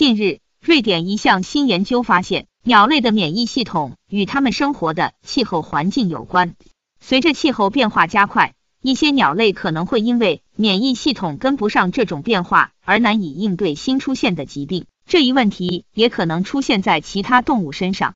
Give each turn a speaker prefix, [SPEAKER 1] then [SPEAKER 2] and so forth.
[SPEAKER 1] 近日瑞典一项新研究发现鸟类的免疫系统与它们生活的气候环境有关。随着气候变化加快一些鸟类可能会因为免疫系统跟不上这种变化而难以应对新出现的疾病。这一问题也可能出现在其他动物身上。